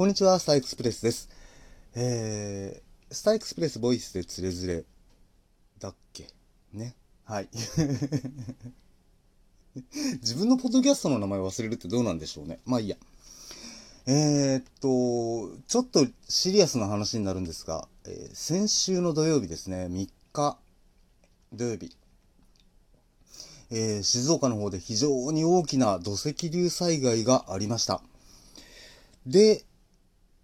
こんにちは、スターエクスプレスです。えー、スターエクスプレスボイスでつれづれだっけ？ね。はい。自分のポッドキャストの名前忘れるってどうなんでしょうね。まあいいや。えー、っと、ちょっとシリアスな話になるんですが、えー、先週の土曜日ですね、3日土曜日、えー、静岡の方で非常に大きな土石流災害がありました。で、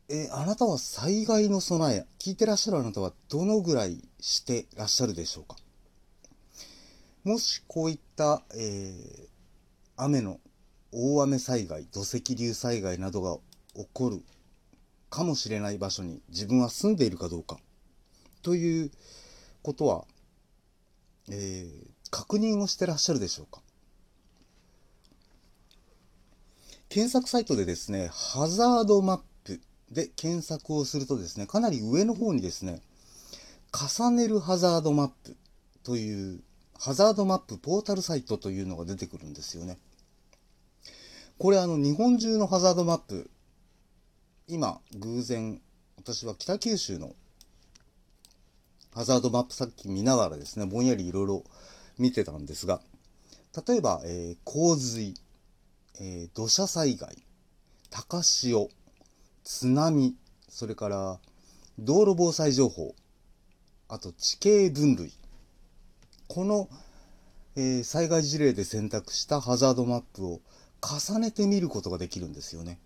えー、あなたは災害の備え、聞いてらっしゃるあなたはどのぐらいしてらっしゃるでしょうか？もしこういった、えー、雨の大雨災害、土石流災害などが起こるかもしれない場所に自分は住んでいるかどうかということは、えー、確認をしてらっしゃるでしょうか？検索サイトでですね、ハザードマップで検索をするとですね、かなり上の方にですね、重ねるハザードマップというハザードマップポータルサイトというのが出てくるんですよね。これあの日本中のハザードマップ、今偶然私は北九州のハザードマップさっき見ながらですね、ぼんやりいろいろ見てたんですが、例えば、えー、洪水、えー、土砂災害、高潮、津波、それから道路防災情報、あと地形分類。この、えー、災害事例で選択したハザードマップを重ねてみることができるんですよね。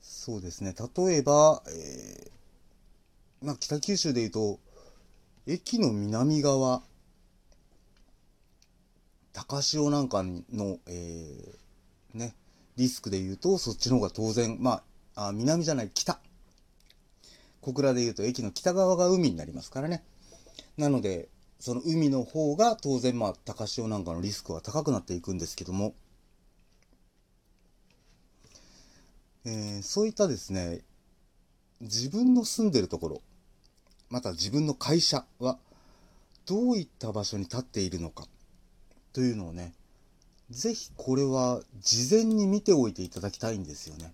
そうですね。例えば、えー、まあ、北九州でいうと、駅の南側、高潮なんかの、えー、ね、リスクで言うと、そっちの方が当然、まあ、あ南じゃない、北。小倉で言うと、駅の北側が海になりますからね。なので、その海の方が当然、まあ、高潮なんかのリスクは高くなっていくんですけども、えー、そういったですね、自分の住んでるところ、また自分の会社はどういった場所に立っているのかというのをね、ぜひこれは事前に見ておいていただきたいんですよね。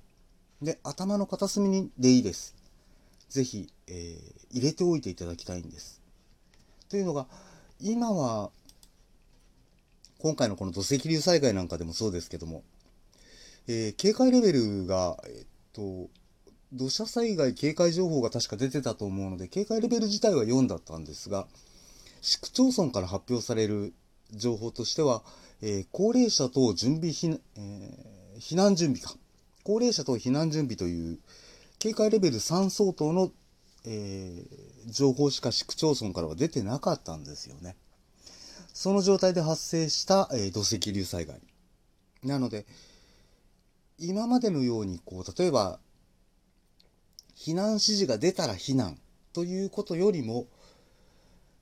で、頭の片隅にでいいです。ぜひ、えー、入れておいていただきたいんです。というのが、今は、今回のこの土石流災害なんかでもそうですけども、えー、警戒レベルが、えっと、土砂災害警戒情報が確か出てたと思うので、警戒レベル自体は4だったんですが、市区町村から発表される情報としては、えー、高齢者等準備避,、えー、避難準備か。高齢者等避難準備という警戒レベル3相当の、えー、情報しか市区町村からは出てなかったんですよね。その状態で発生した、えー、土石流災害。なので、今までのように、こう、例えば、避難指示が出たら避難ということよりも、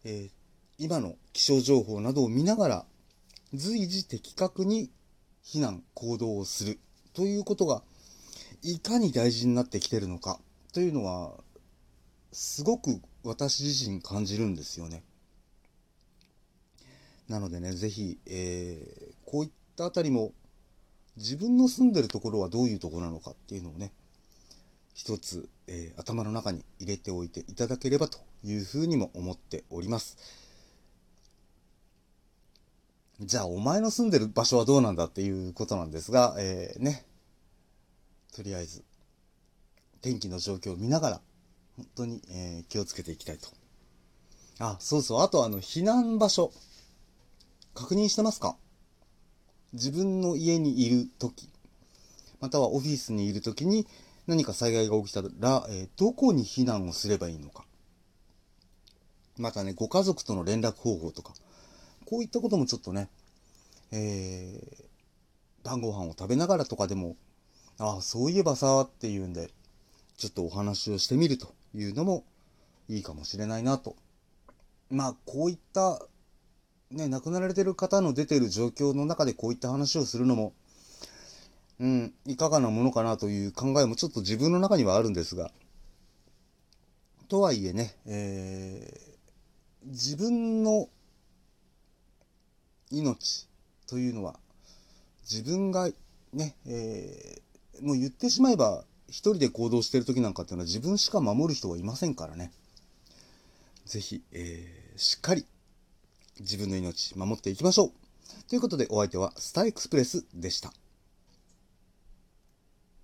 えー、今の気象情報などを見ながら随時的確に避難行動をするということがいかに大事になってきてるのかというのはすごく私自身感じるんですよね。なのでね、ぜひ、えー、こういったあたりも自分の住んでるところはどういうところなのかっていうのをね、一つ、えー、頭の中に入れておいていただければというふうにも思っております。じゃあ、お前の住んでる場所はどうなんだっていうことなんですが、えー、ね、とりあえず、天気の状況を見ながら、本当に、えー、気をつけていきたいと。あ、そうそう、あとあの、避難場所、確認してますか？自分の家にいる時。またはオフィスにいる時に、何か災害が起きたら、えー、どこに避難をすればいいのか。またね、ご家族との連絡方法とか、こういったこともちょっとね、えー、晩ご飯を食べながらとかでも、ああ、そういえばさ、っていうんで、ちょっとお話をしてみるというのもいいかもしれないなと。まあ、こういった、ね、亡くなられてる方の出てる状況の中でこういった話をするのも、うん、いかがなものかなという考えもちょっと自分の中にはあるんですが、とはいえね、えー、自分の命というのは、自分がね、えー、もう言ってしまえば一人で行動してる時なんかっていうのは自分しか守る人はいませんからね。ぜひ、えー、しっかり自分の命守っていきましょう。ということでお相手はスターエクスプレスでした。